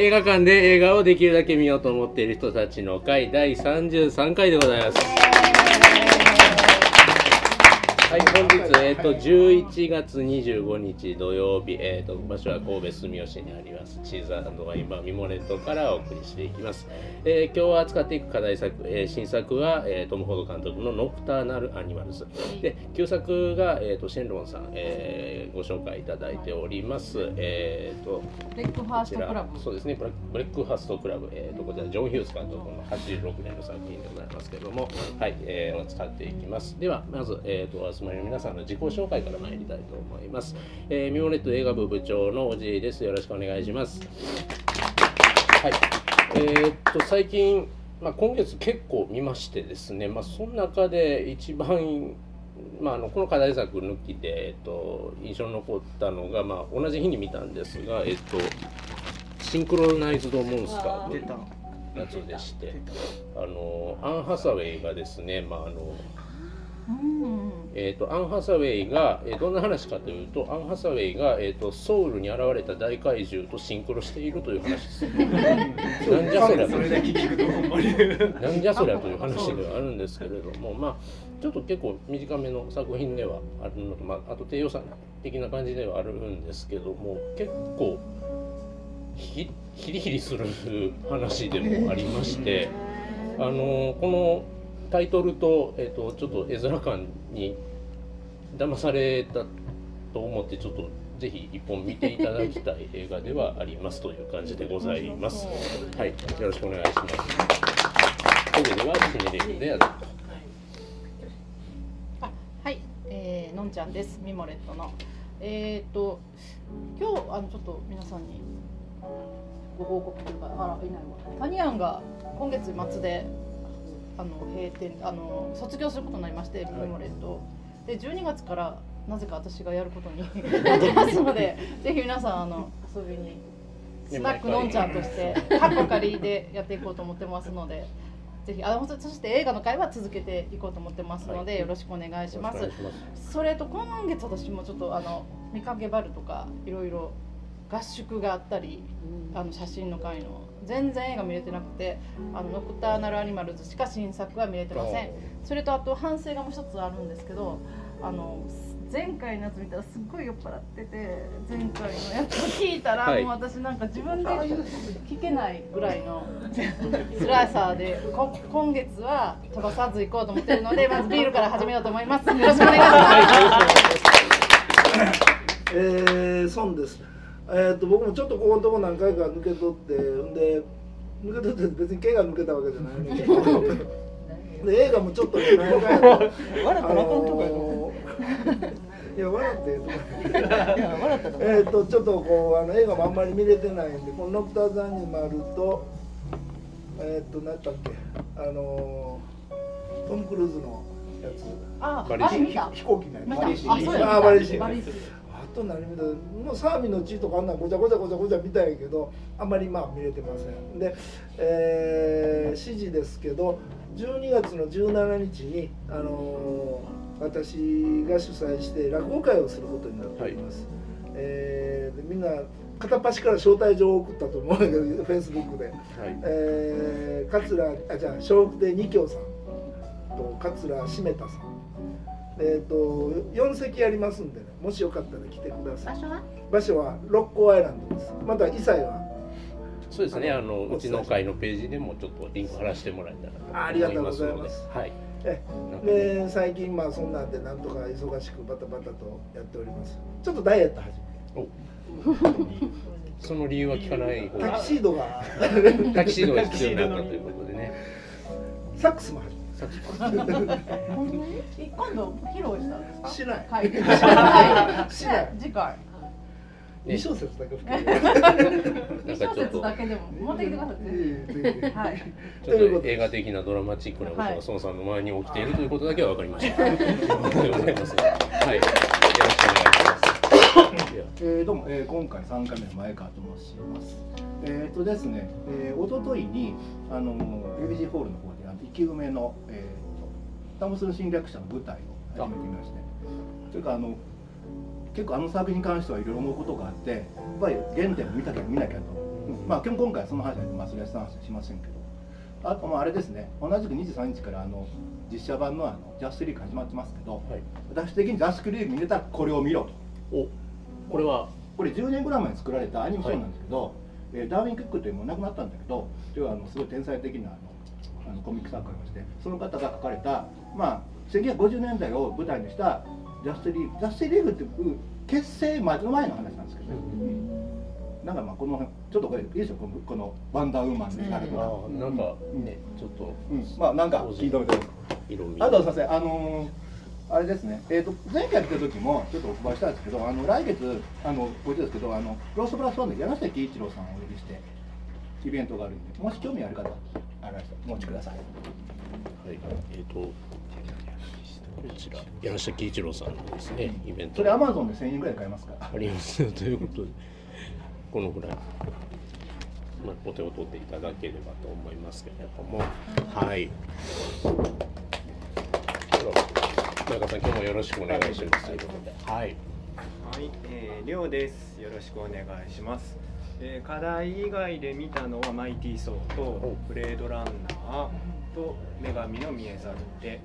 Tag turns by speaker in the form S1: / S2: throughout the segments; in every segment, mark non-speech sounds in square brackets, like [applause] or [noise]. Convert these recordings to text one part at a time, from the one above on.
S1: 映画館で映画をできるだけ見ようと思っている人たちの会第33回でございます。はい、本日、えっ、と、11月25日土曜日、えっ、と、場所は神戸住吉にあります、チーズワインバーミモレットからお送りしていきます。えー今日は扱っていく課題作、えー新作は、えートム・フォード監督のノクターナル・アニマルズ。で、旧作が、えっ、と、シェンロンさん、えーご紹介いただいております。えっ、と、
S2: ブレックファーストクラブ
S1: そうですねブレックファーストクラブ、えー、とこちらジョン・ヒュース監督の86年の作品でございますけれども、はいえー、使っていきますではまず、えー、とまりの皆さんの自己紹介から参りたいと思います、えー、ミモレット映画部部長のおじいです。よろしくお願いします。はい。えー、と最近まあ、今月結構見ましてですね、まあ、その中で一番まあ、あのこの課題作抜きで、えっと、印象に残ったのが、まあ、同じ日に見たんですが、えっと、シンクロナイズドモンスターというやつでしてあのアン・ハサウェイがですね、まああの
S2: うん
S1: えー、とアン・ハサウェイが、えーどんな話かというとアン・ハサウェイが、えー、とソウルに現れた大怪獣とシンクロしているという話です。[laughs] なんじゃそりゃとなんじゃそりゃという話ではあるんですけれども、まあ、ちょっと結構短めの作品ではあるのと、まあ、あと低予算的な感じではあるんですけども結構ひヒリヒリする話でもありましてあのこのタイトルと,、えっとちょっと絵面感に騙されたと思ってちょっとぜひ一本見ていただきたい映画ではありますという感じでございます。[laughs] はい、よろしくお願いします。それではシネレーである
S2: あはい、えー、のんちゃんです。ミモレットの。えっ、と今日あのちょっと皆さんにご報告というかあらいないわ。タニアンが今月末であの閉店あの卒業することになりましてミモレット、で12月からなぜか私がやることになってますので [laughs] [laughs] ぜひ皆さんあの遊びにスナックのんちゃんとしてカッコ仮でやっていこうと思ってますので。ぜひあのそして映画の会は続けていこうと思ってますので、
S1: はい。
S2: よろしくお願いします。
S1: よろしくお願いします。
S2: それと今月私もちょっとあの見かけバルとかいろいろ合宿があったりあの写真の会の。全然映画見れてなくてあのノクターナルアニマルズしか新作は見れてません。それとあと反省がもう一つあるんですけどあの前回のやつ見たらすっごい酔っ払ってて前回のやつを聞いたら、
S1: はい。
S2: もう私なんか自分で聞けないぐらいの辛さでこ今月は飛ばさず行こうと思ってるので [laughs] まずビールから始めようと思います。よろしくお願いします。
S3: えー、損です。えー、と僕もちょっとここのとこ何回か抜け取ってんで抜け取って別に毛が抜けたわけじゃないねんけど。で映画もちょっとね何回か。[laughs]
S4: 笑ったらあかんとこやと思
S3: いや笑ってええとこ
S4: ういや笑ったと
S3: ちょっとこうあの映画もあんまり見れてないんでこの「ノクターズ・アニマルと」えっ、と何だっけ？あのートム・クルーズのやつ。
S2: あ
S1: バリシ
S2: あ見た。
S3: 飛行機のやつ。
S2: 見た。
S3: バリシ
S2: あそうや。
S3: あバリシ
S2: バリシ
S3: あと何見たもうサーミの地とかあんなんごちゃごちゃごちゃごちゃ見たんやけどあんまりまあ見れてません。で、えー、指示ですけど12月の17日に、あのー私が主催して落語会をすることになっております、えーでみんな片っ端から招待状を送ったと思うんだけどフェイスブックで、
S1: はい。
S3: えー、桂あじゃあ笑福亭二京さんと桂しめたさん。えっ、と4席ありますんでねもしよかったら来てください。
S2: 場所は？
S3: 場所は六甲アイランドです。またイサイは？
S1: そうですね。あのうちの会のページでもちょっとリンク貼らせてもらえたら
S3: あありがとうご
S1: と思います。ので
S3: ざいます
S1: はい
S3: えで最近まあそんなんでなんとか忙しくバタバタとやっております。ちょっとダイエット始
S1: その理由は聞かない
S3: タ
S1: が。
S3: キシードが。
S1: タキシードが必要になったということでね。
S3: サックスも始め
S1: さっき
S2: 今度 [laughs] 披露したんですか？
S3: しない。
S2: はい [laughs] はい。
S3: しない。
S2: 次回。
S3: 2小節だけ
S2: 二小節だけでも持ってきてください [laughs] はい。
S1: ちょっと映画的なドラマチックなことが孫さんの前に起きているということだけは分かりました。ありがとうござい。ます。はい、よろしくお願いします。
S5: えーどうも、えー今回3回目の前川と申します。えっ、とですね、えー、一昨日にあの ABC ホールの方であのえー、タムスル侵略者の舞台を始めてみまして、というかあの結構あの作品に関してはいろいろ思うことがあって、やっぱり原点を見たきゃ見なきゃと。まあ今日今回はその話はまあそれは話しませんけど。あとまああれですね。同じく23日からあの実写版のあのジャスティリーグ始まってますけど、
S1: はい。
S5: 私的にジャスティリーグ見れたらこれを見ろと。
S1: おこれは？
S5: これ10年ぐらい前に作られたアニメーションなんですけど、えーダーウィン・クックというもう亡くなったんだけどというあのすごい天才的なあのあのコミック作家がいましてその方が書かれた、まあ、1950年代を舞台にしたジャスティリーグジャスティリーグっていう結成までの前の話なんですけどね、なんかまあこの辺ちょっとこれいいでしょこのこのワンダーウーマンであれ
S1: あ
S5: ば、
S1: ーなんかねちょっと
S5: うん。まあなんか聞いておいてあとすいません、あのーあれですね、えー、と前回来た時もちょっとお配りしたんですけど、あの来月、あのこいつですけど、あのローストプラスワンで柳下喜一郎さんをお呼びして、イベントがあるんで、もし興味ある方、ありましたお持ちください。
S1: はい、えっ、と、こちら、柳下喜一郎さんのですね、イベント
S5: それ、アマゾンで1000円ぐらい買えますか？ら。
S1: あります [laughs] ということで、このぐらい、まあ、お手を取っていただければと思いますけれども、はい。では前川さん、今日もよろしくお願いしますはい。
S6: はい、えー、りょうです。よろしくお願いします。えー、課題以外で見たのはマイティーソーとブレードランナーと女神の見えざる手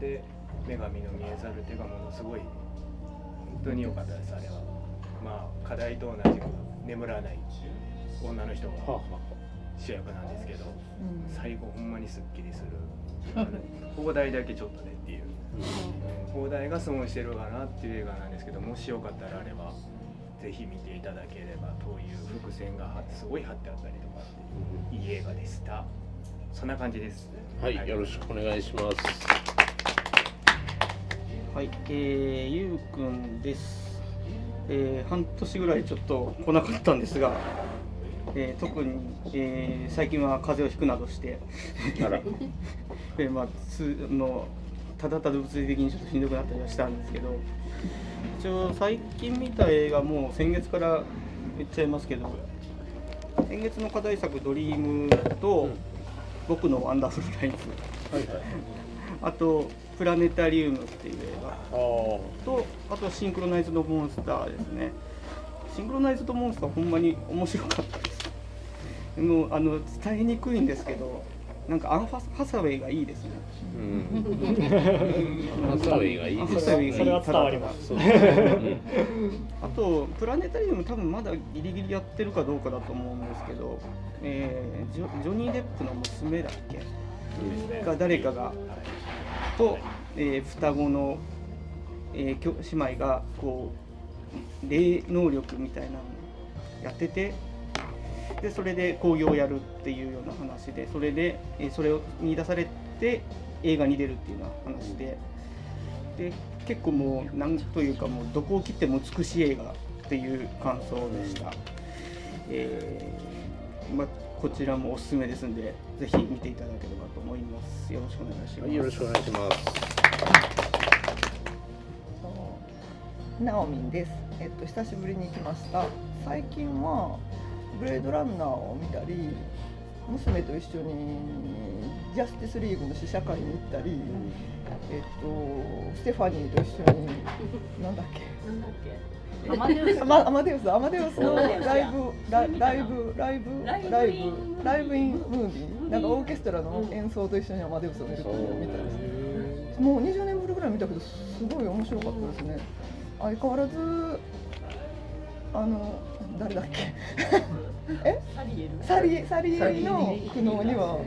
S6: で女神の見えざる手がものすごい本当に良かったですあれは。まあ課題と同じく眠らない女の人が主役なんですけど、最後ほんまにすっきりする。あ [laughs] の放題だけちょっとねっていう。放題が損してるかなっていう映画なんですけどもしよかったらあればぜひ見ていただければという伏線がはすごい貼ってあったりとかっていい映画でしたそんな感じです
S1: はい、よろしくお願いします。
S7: はい、えー、ゆうくんです。えー、半年ぐらいちょっと来なかったんですが、えー、特に、えー、最近は風邪をひくなどして、えー [laughs] まあ、つのただただ物理的にちょっとしんどくなったりはしたんですけど、一応最近見た映画もう先月から言っちゃいますけど、先月の課題作「ドリームと「僕のワンダフルライフ」
S1: はいはい。
S7: あと「プラネタリウム」っていう映画。とあとシンクロナイズドモンスターですね。シンクロナイズドモンスターほんまに面白かったです。もうあの伝えにくいんですけどなんかアンファハサウェイがいいですね。
S1: うん。ハサウェイがいいです
S7: ハサウェイがいい。
S8: それは伝わります。
S7: あとプラネタリウム多分まだギリギリやってるかどうかだと思うんですけど、えージョジョニー・デップの娘だっけ？が誰かがと、えー双子の、えー姉妹がこう霊能力みたいなのやっててでそれで興行をやるっていうような話でそれで、えーそれを見出されて映画に出るっていうような話でで結構もうなんというかもうどこを切っても美しい映画っていう感想でした、えーまあ、こちらもおすすめですんでぜひ見ていただければと思いますよろしくお願いします、
S1: はい、よろしくお願いします。
S4: ナオミンです。えっと久しぶりに来ました。最近はブレードランナーを見たり、娘と一緒にジャスティスリーグの試写会に行ったり、えっとステファニーと一緒になんだっけ？
S2: アマデウス
S4: アマアマデウスアマデウスの
S9: アマデウス
S4: ライブラライブライブ
S9: ライブ
S4: ライブライブインムービーなんかオーケストラの演奏と一緒にアマデウスを見る見たんですもう20年ぶりぐらい見たけどすごい面白かったですね。相変わらずあの誰だっけ？え？
S9: サリエル？
S4: サリサリエリの苦悩には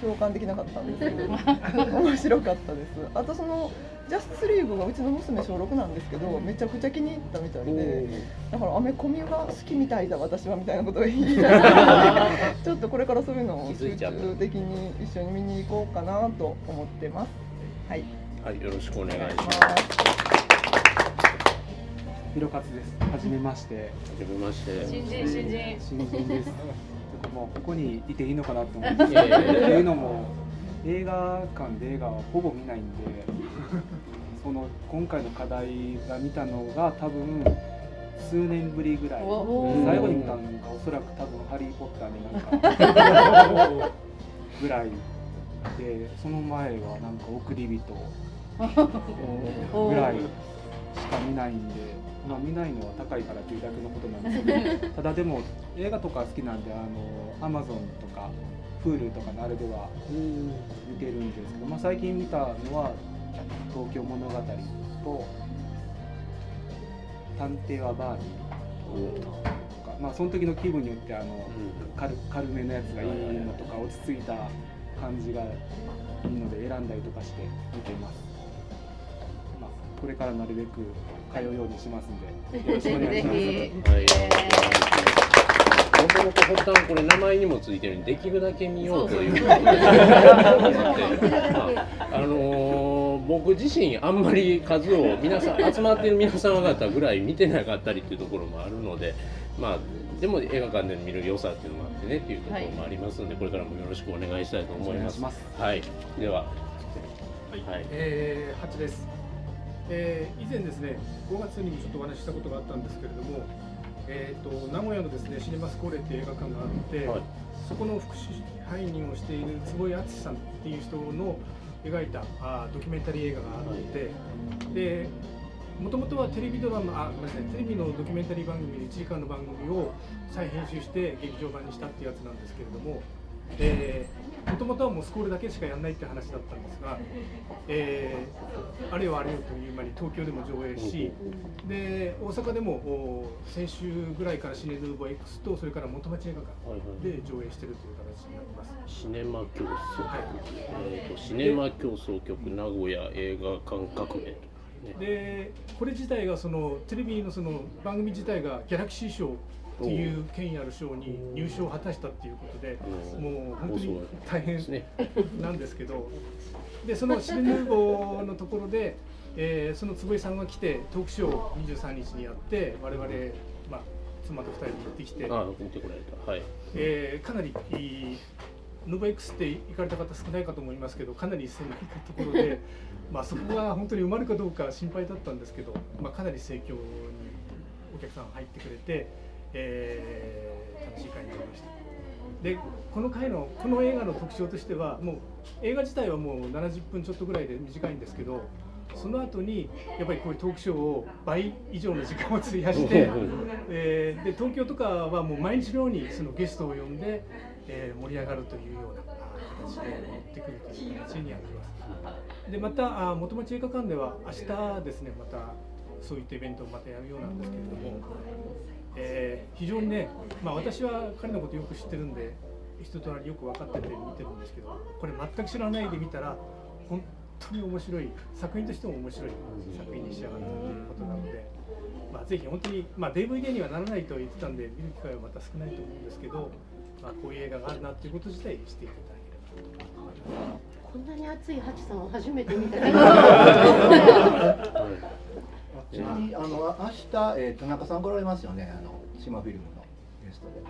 S4: 共感できなかったんですけど。[laughs] 面白かったです。あとそのジャスティスリーグがうちの娘小6なんですけどめちゃくちゃ気に入ったみたいで。だからアメコミが好きみたいだ私はみたいなことを言い出して。[laughs] ちょっとこれからそういうのを集中的に一緒に見に行こうかなと思ってます。はい。
S1: はい、よろしくお願いしま。
S4: す
S8: ひろかつです。はじめまして。
S1: はじめまして。
S9: 新人新人
S8: 新人です。ちょっともうここにいていいのかなと思って。っていうのも映画館で映画はほぼ見ないんで、[laughs] その今回の課題が見たのが多分数年ぶりぐらい。
S2: お
S8: 最後に見たのがおそらく多分ハリーポッターでなんかぐらいで、その前はなんか送り人 [laughs] ぐらいしか見ないんで、まあ、見ないのは高いからっていうだけのことなんですけど [laughs] ただでも映画とか好きなんであの Amazon とか Hulu とかのあれでは見てるんですけど、まあ、最近見たのは「東京物語」と「探偵はバービー」とか、まあ、その時の気分によってあの軽軽めのやつがいいのとか落ち着いた感じがいいので選んだりとかして見てます。まあ、これからなるべく通うようにしますんで、よろしくお願いします。[laughs]
S1: はい。もともと発端これ名前にもついてるようにできるだけ見ようという。こ [laughs] とでまああのー僕自身あんまり数を皆さん集まっている皆様方ぐらい見てなかったりっていうところもあるのでまあでも映画館で見る良さっていうのもあってねっていうところもありますので、これからもよろしくお願いしたいと思います。
S8: いし
S1: はい、では、
S9: はい、えー、八です。えー、以前ですね、5月にもちょっとお話ししたことがあったんですけれども、えー、と名古屋のですねシネマスコーレっていう映画館があって、
S1: はい
S9: そこの副支配人をしている坪井敦さんっていう人の描いたあードキュメンタリー映画があって、でもともとはテレビドラマあごめんなさいテレビのドキュメンタリー番組1時間の番組を再編集して劇場版にしたっていうやつなんですけれども。もともとはもうスコールだけしかやらないって話だったんですが、えーあれよあれよという間に東京でも上映し、で大阪でもお先週ぐらいからシネヌーボー X とそれから元町映画
S1: はい
S9: 館で上映してるという形になります。
S1: シネマ競争局、
S9: はい。
S1: えーとシネマ競争局名古屋映画館革命
S9: でこれ自体がそのテレビのその番組自体がギャラクシー賞っていう権威ある賞に入賞を果たしたっていうことでもう本当に
S1: お
S9: 大変。なんですけどでそのシネヌーボーのところで、えーその坪井さんが来てトークショーを23日にやって我々、まあ、妻と2人で行ってきて、
S1: あ、見てこられた。はい。
S9: えーかなりいいノバ X って行かれた方少ないかと思いますけどかなり狭いところで、[laughs] まあ、そこが本当に埋まるかどうか心配だったんですけど、まあ、かなり盛況にお客さん入ってくれて、えー楽しい会になりました。でこの回のこの映画の特徴としてはもう映画自体はもう70分ちょっとぐらいで短いんですけどその後にやっぱりこういうトークショーを倍以上の時間を費やして、[laughs] えーで東京とかはもう毎日のようにそのゲストを呼んで、えー盛り上がるというようなあ形で持ってくるという形にやってます。でまたあ元町映画館では明日ですねまたそういったイベントをまたやるようなんですけれども、えー非常にね、まあ、私は彼のことよく知ってるんで人となりよく分かってて見てるんですけどこれ全く知らないで見たら本当に面白い作品としても面白い作品に仕上がったということなので、まあ、ぜひ本当に、まあ、DVD にはならないと言ってたんで見る機会はまた少ないと思うんですけど、まあ、こういう映画があるなっていうこと自体していただければと思います。
S10: こんなに熱いハチさんを初めて見た。[laughs] [laughs] [laughs]
S5: ちなみにあの明日、えー、田中さん来られますよね？あの島フィルムのゲストで。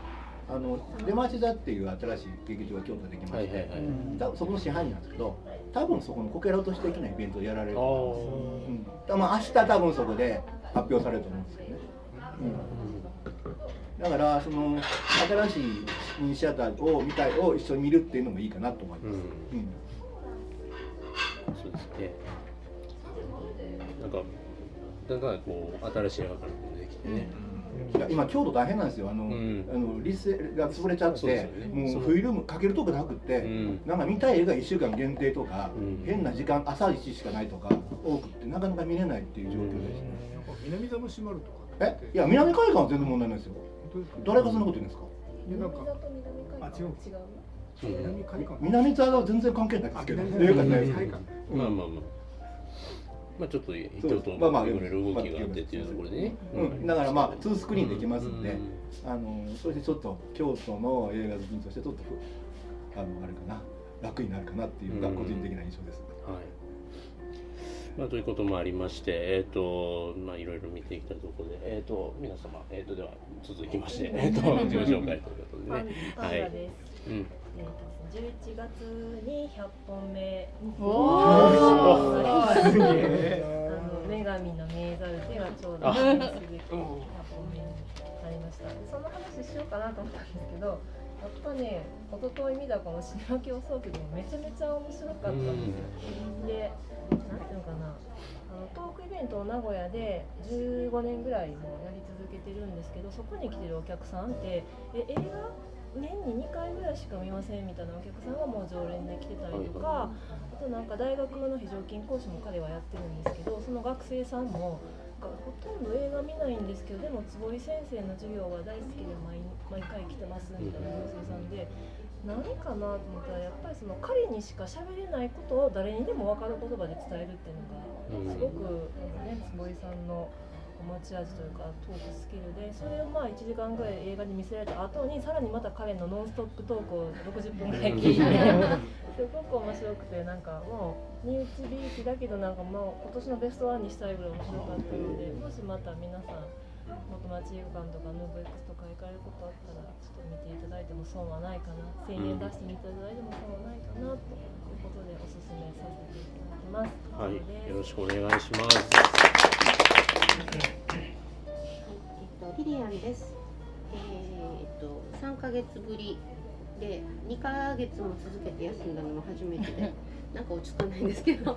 S5: あの出町座っていう新しい劇場が京都でできまして、
S1: はいはいはい。
S5: 多分そこの支配人なんですけど多分そこのこけら落とし的なイベントをやられると思います、うん、まあ明日多分そこで発表されると思うんですけどね、うん、だからその新しいミニシアターを見たいを一緒に見るっていうのもいいかなと思います、
S1: うん。
S5: うん。
S1: そうですね。なんかだんだんこう新しい映画館ができてね。
S5: いや今京都大変なんですよ。あの、
S1: ん。
S5: あのリスが潰れちゃって、
S1: ね。
S5: もうフィルムかけるとこなくって、
S1: ん。
S5: なんか見たい映画1週間限定とか、
S1: うん。
S5: 変な時間朝一しかないとか多くってなかなか見れないっていう状況でした、
S9: なんか南座も閉まるとか
S5: え？いや南海岸は全然問題ないですよ。誰がそんなこと言うんですか？
S9: いやなんかあ違う。南海岸。
S5: 南座は全然関係ないですけど。
S9: あ
S5: 映画ないです
S9: 南海岸。
S5: うん
S1: まあまあまあ。まあちょっと京都
S5: まあまあ
S1: のいろいろ動きがあってっていうところでね。
S5: うん、だからまあ2スクリーンできますんで、
S1: うん。
S5: あのそれでちょっと京都の映画好きとしてちょっとふあのあれかな。楽になるかなっていうのが個人的な印象です、
S1: はい。まあ、ということもありまして、えっ、と、まあ、いろいろ見ていきたいところで、えっ、と、皆様、えっ、と、では、続きまして、[laughs] えっ、と、自己紹介ということでね。
S11: パンダです。
S1: うん。
S11: えーと11月に100本目。
S2: お
S11: ー。
S2: ー。
S11: あの女神の見えざる手がちょうど
S1: あ
S11: 記念すべき100本目になりましたその話しようかなと思ったん。ですけどやっぱね一昨日見たこの死に分けをそうけどめちゃめちゃ面白かったん。ですよ、でなん。ていうのかなあのトークイベントを名古屋で15年ぐらいもやり続けてるん。ですけどそこに来てるお客さん。ってえ映画年に2回ぐらいしか見ませんみたいなお客さんがもう常連で来てたりとかあとなんか大学の非常勤講師も彼はやってるんですけどその学生さんもほとんど映画見ないんですけどでも坪井先生の授業が大好きで毎毎回来てますみたいな学生さんで何かなと思ったらやっぱりその彼にしか喋れないことを誰にでも分かる言葉で伝えるっていうのがすごくね坪井さんの。持ち味というかトークスキルでそれをまあ1時間ぐらい映画に見せられた後にさらにまた彼のノンストップトークを60分ぐらい聞いてすごく面白くてなんかもう身内びいきだけどなんかもう今年のベストワンにしたいぐらい面白かったのでもしまた皆さん元町映画館とかヌーブ X とか行かれることあったらちょっと見ていただいても損はないかな1000円出してみていただいても損はないかなということでおすすめさせていただきます。
S1: はい、よろしくお願いします。
S10: えっと、リリアンです。えーっと、3ヶ月ぶりで、2ヶ月も続けて休んだのも初めてで、[laughs] なんか落ち着かないんですけど、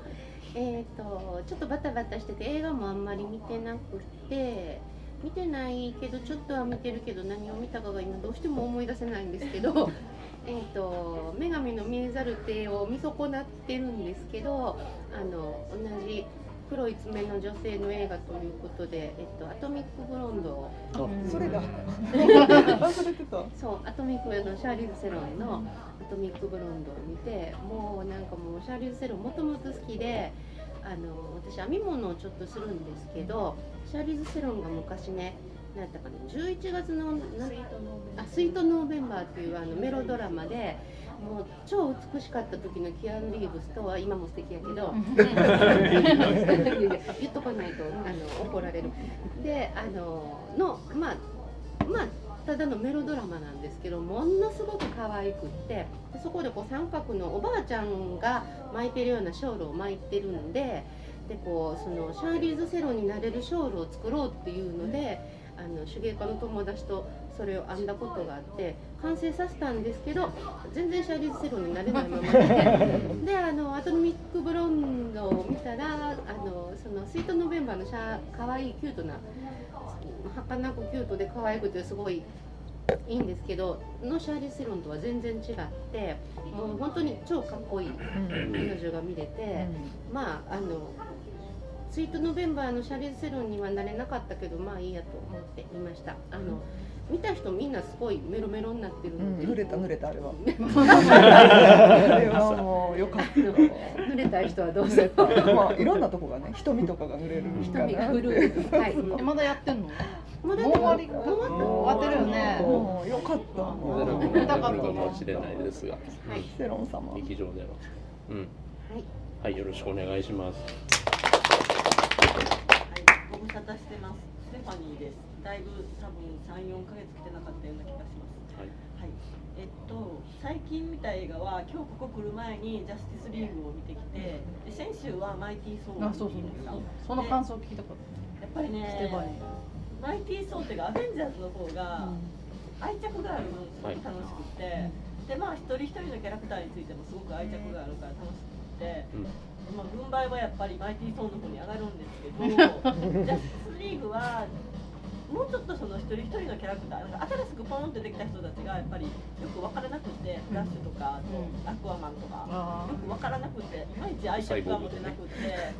S10: えーっと、ちょっとバタバタしてて、映画もあんまり見てなくて、見てないけど、ちょっとは見てるけど、何を見たかが今どうしても思い出せないんですけど、[laughs] えーっと、女神の見えざる手を見損なってるんですけど、あの、同じ黒い爪の女性の映画ということで、えっと、アトミックブロンドを
S4: あそれだ。忘れてた。[laughs]
S10: そうアトミックのシャーリーズ・セロンのアトミックブロンドを見てもうなんかもうシャーリーズ・セロンもともと好きであの私編み物をちょっとするんですけどシャーリーズ・セロンが昔ね何やったかな11月のなあスイートノーベンバーっていうあのメロドラマでもう超美しかった時のキアヌ・リーブスとは今も素敵やけど。[laughs] 言っとかないとあの怒られる。であののまあまあただのメロドラマなんですけどものすごく可愛くってでそこでこう三角のおばあちゃんが巻いてるようなショールを巻いてるんででこうそのシャーリーズ・セロンになれるショールを作ろうっていうのであの手芸家の友達とそれを編んだことがあって完成させたんですけど全然シャーリーズ・セロンになれないままで。[laughs] であのアトミック・ブロンドを見たらあのそのスイート・ノベンバーのシャ可愛いキュートな儚くキュートで可愛くてすごいいいんですけどのシャーリー・セロンとは全然違ってもう本当に超かっこいい彼女が見れて、まああのスイートノベンバーのシャーリーズ・セロンにはなれなかったけどまあいいやと思っていました。あの見た人みんなすごいメロメロになってる
S4: うん。
S10: ので、
S4: 濡れた濡れたあれは。あれはもうよか。った
S10: 濡れたい人はどうするか。
S4: まあいろんなとこがね瞳とかが濡れる
S10: 瞳が潤うはい。
S2: えまだやってんの？
S10: まだ
S2: もう終わり
S10: 終わっ
S2: てるよね。
S4: もうよかった
S1: もう出なくなるかもしれないですが、
S10: はい。
S4: セロン様。
S1: 劇場での、うん、
S10: はい。
S1: はい、よろしくお願いします。
S12: ご無沙汰してます。ステファニーです。だいぶ多分三四ヶ月来てなかったような気がします。
S1: はい。
S12: はい。えっと最近見た映画は今日ここ来る前にジャスティスリーグを見てきて、で先週はマイティーソーを
S2: あそうそう
S12: 見てきた。
S2: その感想聞きたかっ
S12: やっぱりね
S2: たステファニー
S12: マイティーソーっていうかアベンジャーズの方が愛着があるのすごく楽しくって、でまあ一人一人のキャラクターについてもすごく愛着があるから楽しくって。まあ、軍配はやっぱりマイティーソーの方に上がるんですけど [laughs] ジャスティスリーグはもうちょっとその一人一人のキャラクターなんか新しくポンってできた人たちがやっぱりよく分からなくてフラッシュとかアクアマンとかよく分からなくていまいち愛着が持てなくて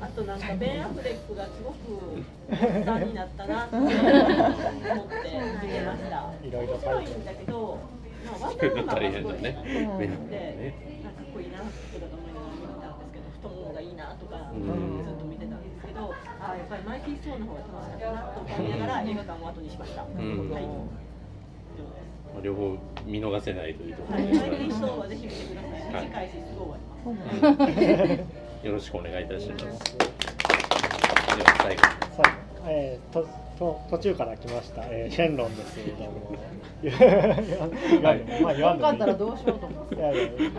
S12: あとなんかベン・アフレックがすごくおっさんになったなって思って見てました。[laughs] 面白いんだけど、[laughs]
S1: 大変だね
S12: でなんかかっこいいなってだと思いながら見てたんですけど太ももがいいなとかず
S1: うん
S12: っと見てたんですけどあやっぱりマイティー・ソーの方が楽しかったなと思いながら映画館を後にしました。
S1: うん
S12: はい
S1: まあ両方見逃せないというところ
S12: はい、
S1: で。
S12: はぜひ見てください。
S1: よろしくお願いいたします。では最後。
S13: さえー、とと途中から来ました、えー、[laughs] シェンロンですけれども言わんまあ言わんでもいい
S2: 分かったらどうしようと思って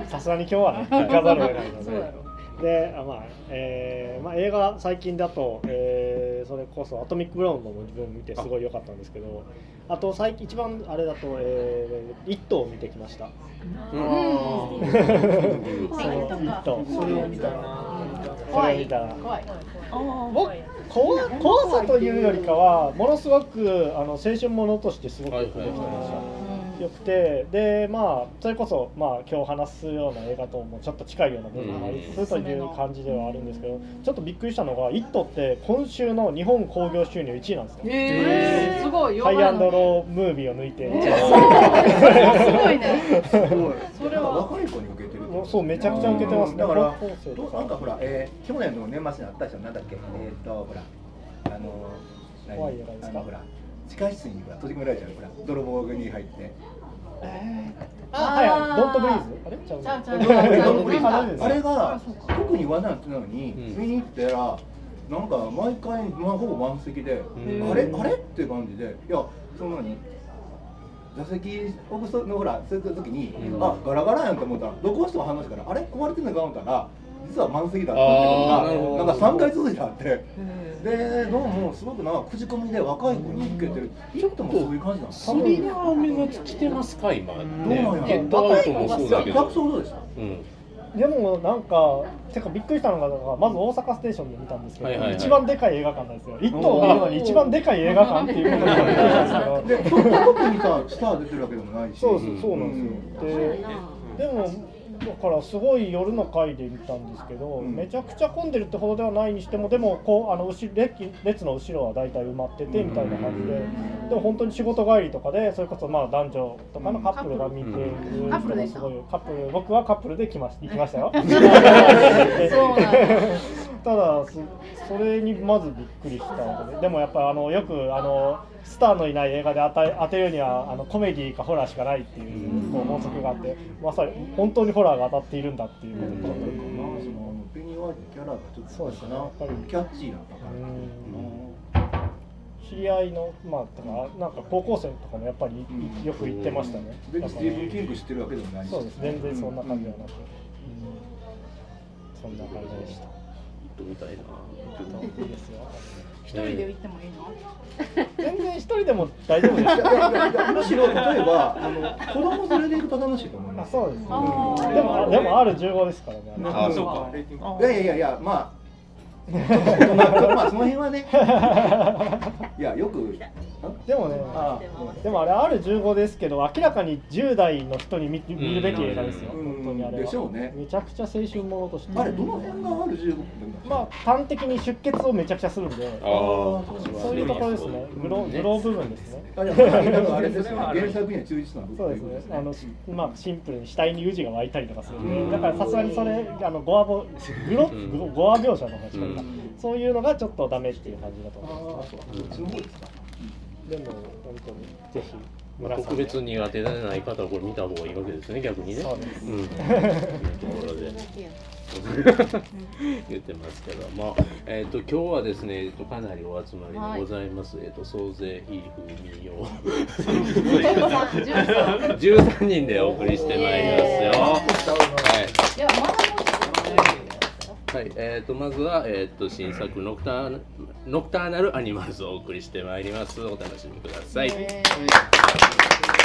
S13: さすがに今日はね行かざるを得ないのでであまあえーまあ、映画最近だと、えーそれこそ「アトミック・ブラウン」も自分見てすごい良かったんですけどあと最近一番あれだと「えー、イット!」を見てきました。
S2: うん
S13: そのイット
S3: それを見たら
S13: それを見たら
S2: 怖い
S13: 僕怖怖さというよりかはものすごくあの青春ものとしてすごくよくできてました。よくて。でまあそれこそまあ今日話すような映画ともちょっと近いような部分がありつつという感じではあるんですけどちょっとびっくりしたのが「イット!」って今週の日本興行収入1位なんですよ。
S2: へーすごい
S13: ハイアンド
S2: ー
S13: ロームービーを抜いて。1位
S2: えーすごいね。
S5: すごい。
S2: それは。
S5: 若い子に受けて
S13: そうめちゃくちゃ受けてますね。
S5: だから
S13: 高校生とか。
S5: なんかほら、えー、去年の年末にあったじゃんなんだっけ？えー、っとほらあの何？あのほら地下室にほら閉じ込められちゃうほら泥棒に入って。
S13: あはいはい。ドントブリーズ。あれ？ちゃう
S2: ちゃう。ちゃう。
S5: ド
S2: ちゃう
S5: ントブリーズ。
S13: あれ
S5: が特に話題になってないのに、見に行ったらなんか毎回、まあ、ほぼ満席で、
S13: ん。
S5: あれ？あれ？っていう感じで。いやその何座席オフのほらそういう時に、あガラガラやんと思ったらどこの人が話したからあれ壊れてんのか思ったら実は満席だったっていうのがなんか3回続いてあって。でどうもすごくなんか口コミで若い子に受けてる。ちょっともそういう感じなんです
S1: スリラー目が来てますか今
S5: どう
S1: ね
S5: なんや
S1: ゲットアウトもそう
S5: でした。
S1: うん
S13: でもなんかてかびっくりしたのがまず大阪ステーションで見たんですけど、
S1: はいはいはい。
S13: 一番でかい映画館なんですよ「イット!」を見るのに一番でかい映画館っていうことがびっくりしたんですけど。
S5: で特にさスター出てるわけでもないし。
S13: そうそうそうなんですよ、ででもだからすごい夜の回で見たんですけど、めちゃくちゃ混んでるってほどではないにしてもでもこうあの後ろ列列の後ろは大体埋まっててみたいな感じで、でも本当に仕事帰りとかでそれこそまあ男女とかのカップルが見てる
S2: カップル。でした
S13: すごいカップル僕はカップルで来まし行きましたよ。[laughs] [laughs]
S2: そうなんだ
S13: ただそそれにまずびっくりしたわけででもやっぱあのよくあのスターのいない映画で当た当てるにはあのコメディかホラーしかないっていうこう法則があってまさに本当にホラーが当たっているんだっていうことで、
S5: そのペニーワイズのキャラがちょっと
S13: そうですねやっぱり
S5: キャッチーな
S13: 知り合いのまあとかなんか高校生とかもやっぱりよく行ってましたね。
S5: 別にスティーブン・キング知ってるわけでもないし
S13: そうです全然そんな感じではなく、そんな感じでした。
S1: みたいな。
S2: 一人で行ってもいいの？
S13: 全然一人でも大丈夫です。[laughs]
S5: いやいやいやむしろ例えばあの子供連れで行くと楽しいと思います。
S13: そうです、ね。でもでも R15 ですからね。
S5: あそうか。いやいやいやいやまあ。[laughs] まあその辺はね。[laughs] いやよく。
S13: でもね、でもあれ R15 ですけど明らかに10代の人に見見るべき映画ですよ。本当にあれは。
S5: でしょうね。
S13: めちゃくちゃ青春ものとして。
S5: あれどの辺が R15
S13: まあ端的に出血をめちゃくちゃするんで。そういうところですね。グログロ部分ですね。
S5: あれですよね [laughs] 原作には忠実な
S13: そうですね。あのまあシンプルに死体にウジが湧いたりとかするんで、だからさすがにそれあのゴアボグログロゴア描写の話とか、そういうのがちょっとダメっていう感じだと思います。
S5: その方ですか。
S13: でも本当にぜひ
S1: まあ、特別苦手でない方はこれ見た方がいいわけですね逆にね。
S13: そうです
S1: ん。ところで言ってますけども、えっ、と今日はですね、えっとかなりお集まりでございます。えっ、と総勢いい風味を十三人でお送りしてまいりますよ。はい。
S2: いやまだもう
S1: はい、えー、とまずは、えー、と新作ノクターノクターナルアニマルズをお送りしてまいります。お楽しみください。